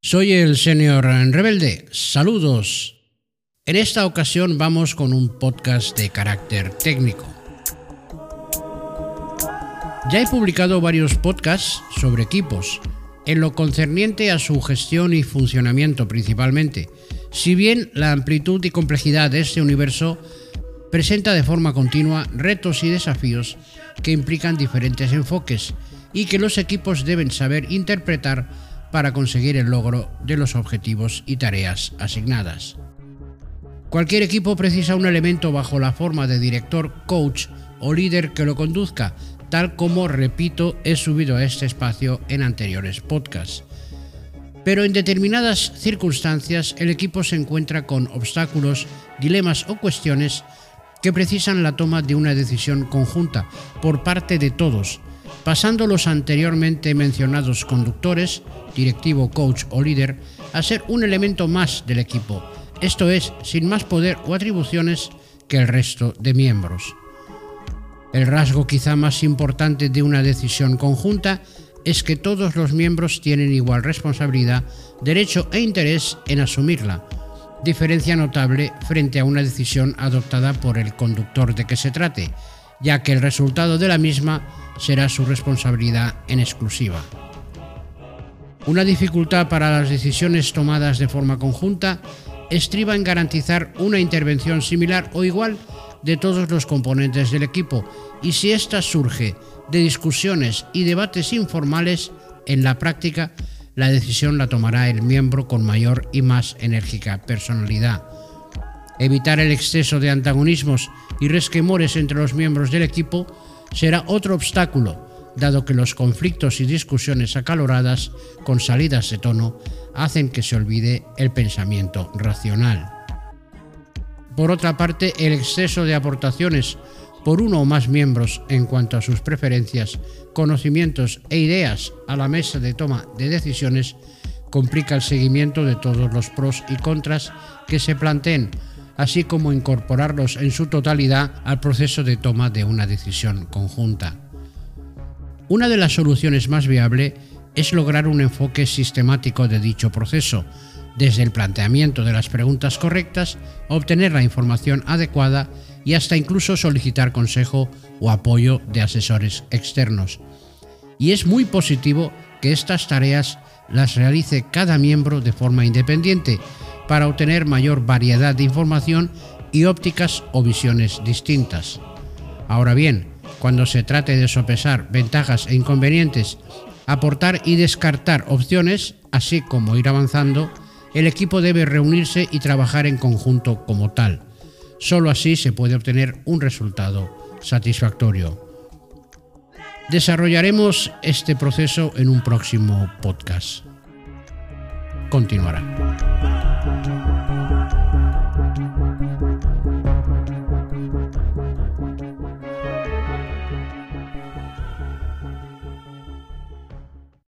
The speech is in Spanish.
Soy el señor Rebelde. Saludos. En esta ocasión vamos con un podcast de carácter técnico. Ya he publicado varios podcasts sobre equipos, en lo concerniente a su gestión y funcionamiento principalmente, si bien la amplitud y complejidad de este universo presenta de forma continua retos y desafíos que implican diferentes enfoques y que los equipos deben saber interpretar para conseguir el logro de los objetivos y tareas asignadas. Cualquier equipo precisa un elemento bajo la forma de director, coach o líder que lo conduzca, tal como, repito, he subido a este espacio en anteriores podcasts. Pero en determinadas circunstancias el equipo se encuentra con obstáculos, dilemas o cuestiones que precisan la toma de una decisión conjunta por parte de todos, pasando los anteriormente mencionados conductores, directivo, coach o líder, a ser un elemento más del equipo, esto es, sin más poder o atribuciones que el resto de miembros. El rasgo quizá más importante de una decisión conjunta es que todos los miembros tienen igual responsabilidad, derecho e interés en asumirla, diferencia notable frente a una decisión adoptada por el conductor de que se trate, ya que el resultado de la misma será su responsabilidad en exclusiva. Una dificultad para las decisiones tomadas de forma conjunta estriba en garantizar una intervención similar o igual de todos los componentes del equipo y si ésta surge de discusiones y debates informales, en la práctica la decisión la tomará el miembro con mayor y más enérgica personalidad. Evitar el exceso de antagonismos y resquemores entre los miembros del equipo será otro obstáculo, dado que los conflictos y discusiones acaloradas con salidas de tono hacen que se olvide el pensamiento racional. Por otra parte, el exceso de aportaciones por uno o más miembros en cuanto a sus preferencias, conocimientos e ideas a la mesa de toma de decisiones complica el seguimiento de todos los pros y contras que se planteen así como incorporarlos en su totalidad al proceso de toma de una decisión conjunta. Una de las soluciones más viable es lograr un enfoque sistemático de dicho proceso, desde el planteamiento de las preguntas correctas, obtener la información adecuada y hasta incluso solicitar consejo o apoyo de asesores externos. Y es muy positivo que estas tareas las realice cada miembro de forma independiente, para obtener mayor variedad de información y ópticas o visiones distintas. Ahora bien, cuando se trate de sopesar ventajas e inconvenientes, aportar y descartar opciones, así como ir avanzando, el equipo debe reunirse y trabajar en conjunto como tal. Solo así se puede obtener un resultado satisfactorio. Desarrollaremos este proceso en un próximo podcast continuará.